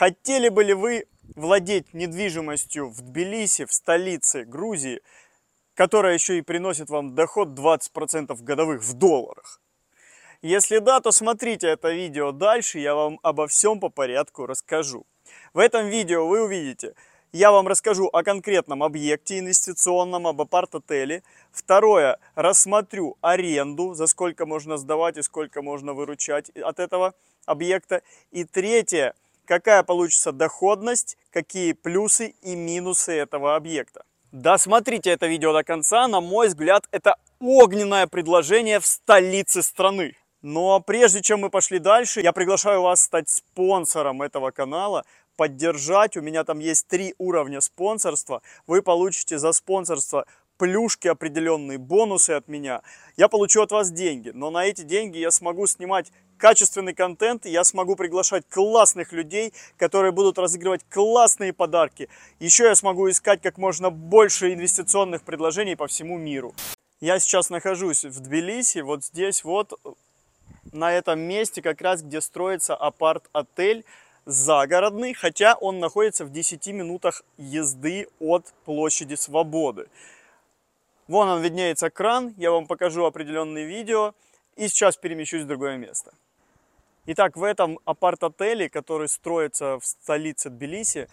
Хотели бы ли вы владеть недвижимостью в Тбилиси, в столице Грузии, которая еще и приносит вам доход 20% годовых в долларах? Если да, то смотрите это видео дальше, я вам обо всем по порядку расскажу. В этом видео вы увидите, я вам расскажу о конкретном объекте инвестиционном, об апарт-отеле. Второе, рассмотрю аренду, за сколько можно сдавать и сколько можно выручать от этого объекта. И третье, какая получится доходность, какие плюсы и минусы этого объекта. Досмотрите это видео до конца, на мой взгляд, это огненное предложение в столице страны. Но прежде чем мы пошли дальше, я приглашаю вас стать спонсором этого канала, поддержать. У меня там есть три уровня спонсорства. Вы получите за спонсорство плюшки определенные, бонусы от меня. Я получу от вас деньги, но на эти деньги я смогу снимать качественный контент, я смогу приглашать классных людей, которые будут разыгрывать классные подарки. Еще я смогу искать как можно больше инвестиционных предложений по всему миру. Я сейчас нахожусь в Тбилиси, вот здесь вот, на этом месте, как раз где строится апарт-отель загородный, хотя он находится в 10 минутах езды от площади Свободы. Вон он виднеется кран, я вам покажу определенные видео и сейчас перемещусь в другое место. Итак, в этом апарт-отеле, который строится в столице Тбилиси,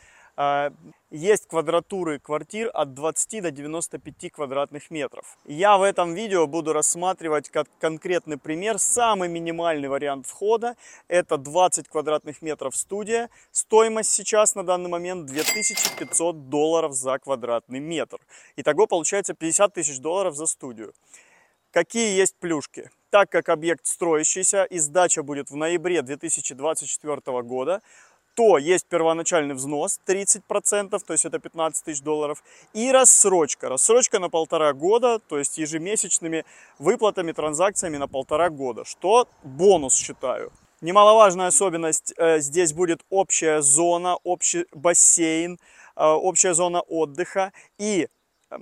есть квадратуры квартир от 20 до 95 квадратных метров. Я в этом видео буду рассматривать как конкретный пример самый минимальный вариант входа. Это 20 квадратных метров студия. Стоимость сейчас на данный момент 2500 долларов за квадратный метр. Итого получается 50 тысяч долларов за студию. Какие есть плюшки? Так как объект строящийся и сдача будет в ноябре 2024 года, то есть первоначальный взнос 30%, то есть это 15 тысяч долларов, и рассрочка. Рассрочка на полтора года, то есть ежемесячными выплатами, транзакциями на полтора года, что бонус считаю. Немаловажная особенность э, здесь будет общая зона, общий бассейн, э, общая зона отдыха и э,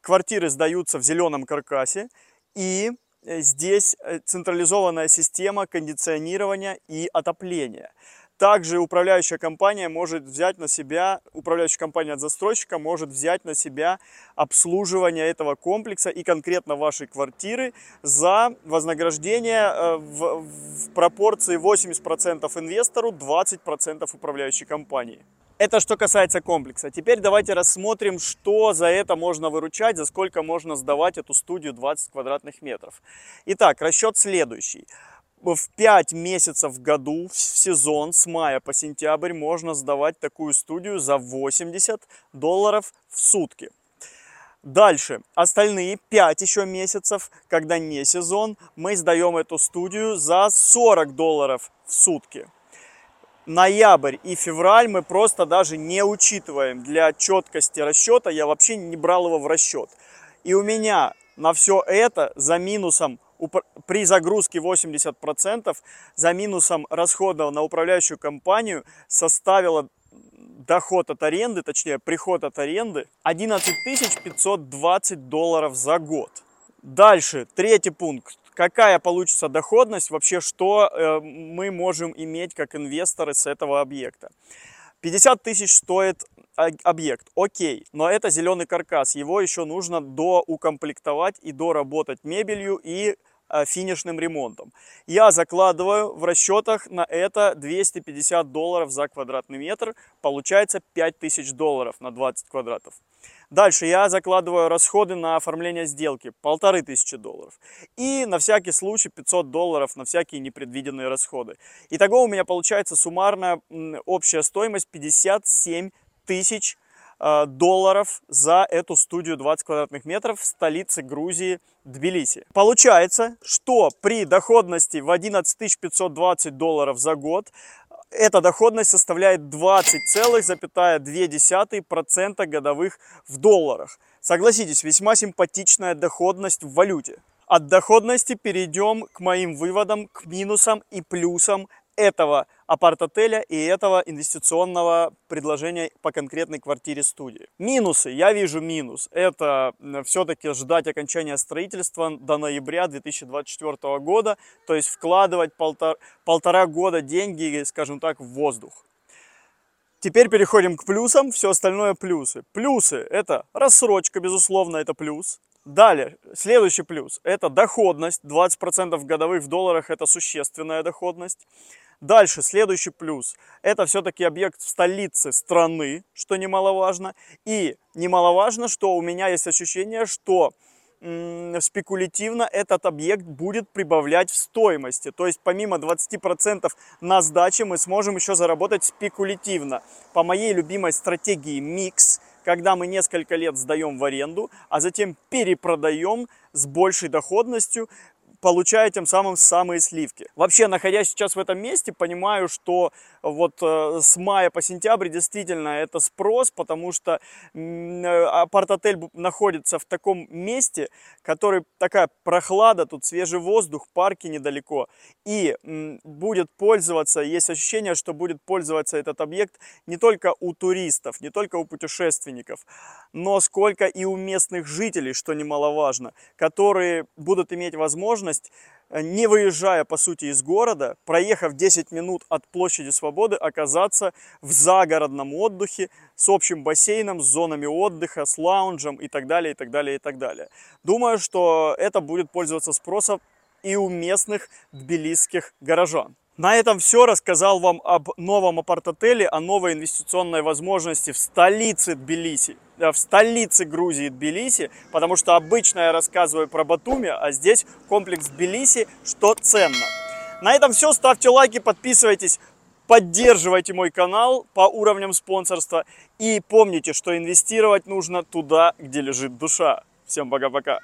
квартиры сдаются в зеленом каркасе и э, здесь централизованная система кондиционирования и отопления. Также управляющая компания может взять на себя, управляющая компания от застройщика может взять на себя обслуживание этого комплекса и конкретно вашей квартиры за вознаграждение э, в, в пропорции 80% инвестору, 20% управляющей компании. Это что касается комплекса. Теперь давайте рассмотрим, что за это можно выручать, за сколько можно сдавать эту студию 20 квадратных метров. Итак, расчет следующий в 5 месяцев в году, в сезон, с мая по сентябрь, можно сдавать такую студию за 80 долларов в сутки. Дальше, остальные 5 еще месяцев, когда не сезон, мы сдаем эту студию за 40 долларов в сутки. Ноябрь и февраль мы просто даже не учитываем. Для четкости расчета я вообще не брал его в расчет. И у меня на все это за минусом при загрузке 80% за минусом расходов на управляющую компанию составила доход от аренды, точнее приход от аренды 11 520 долларов за год. Дальше, третий пункт. Какая получится доходность, вообще что э, мы можем иметь как инвесторы с этого объекта. 50 тысяч стоит объект, окей, но это зеленый каркас, его еще нужно доукомплектовать и доработать мебелью и э, финишным ремонтом. Я закладываю в расчетах на это 250 долларов за квадратный метр, получается 5000 долларов на 20 квадратов. Дальше я закладываю расходы на оформление сделки, полторы тысячи долларов. И на всякий случай 500 долларов на всякие непредвиденные расходы. Итого у меня получается суммарная общая стоимость 57 тысяч э, долларов за эту студию 20 квадратных метров в столице Грузии Тбилиси. Получается, что при доходности в 11 520 долларов за год эта доходность составляет 20,2% годовых в долларах. Согласитесь, весьма симпатичная доходность в валюте. От доходности перейдем к моим выводам, к минусам и плюсам этого апарт-отеля и этого инвестиционного предложения по конкретной квартире студии. Минусы. Я вижу минус. Это все-таки ждать окончания строительства до ноября 2024 года, то есть вкладывать полтора, полтора года деньги, скажем так, в воздух. Теперь переходим к плюсам, все остальное плюсы. Плюсы – это рассрочка, безусловно, это плюс. Далее, следующий плюс – это доходность, 20% годовых в долларах – это существенная доходность. Дальше, следующий плюс – это все-таки объект в столице страны, что немаловажно. И немаловажно, что у меня есть ощущение, что спекулятивно этот объект будет прибавлять в стоимости. То есть помимо 20% на сдаче мы сможем еще заработать спекулятивно. По моей любимой стратегии микс, когда мы несколько лет сдаем в аренду, а затем перепродаем с большей доходностью, получая тем самым самые сливки. Вообще, находясь сейчас в этом месте, понимаю, что вот э, с мая по сентябрь действительно это спрос, потому что э, апарт-отель находится в таком месте, который такая прохлада, тут свежий воздух, парки недалеко, и будет пользоваться, есть ощущение, что будет пользоваться этот объект не только у туристов, не только у путешественников, но сколько и у местных жителей, что немаловажно, которые будут иметь возможность Э, не выезжая, по сути, из города, проехав 10 минут от площади Свободы, оказаться в загородном отдыхе с общим бассейном, с зонами отдыха, с лаунжем и так далее, и так далее, и так далее. Думаю, что это будет пользоваться спросом и у местных тбилисских горожан. На этом все. Рассказал вам об новом апарт-отеле, о новой инвестиционной возможности в столице Тбилиси, э, в столице Грузии Тбилиси, потому что обычно я рассказываю про Батуми, а здесь комплекс Тбилиси, что ценно. На этом все. Ставьте лайки, подписывайтесь, поддерживайте мой канал по уровням спонсорства и помните, что инвестировать нужно туда, где лежит душа. Всем пока-пока.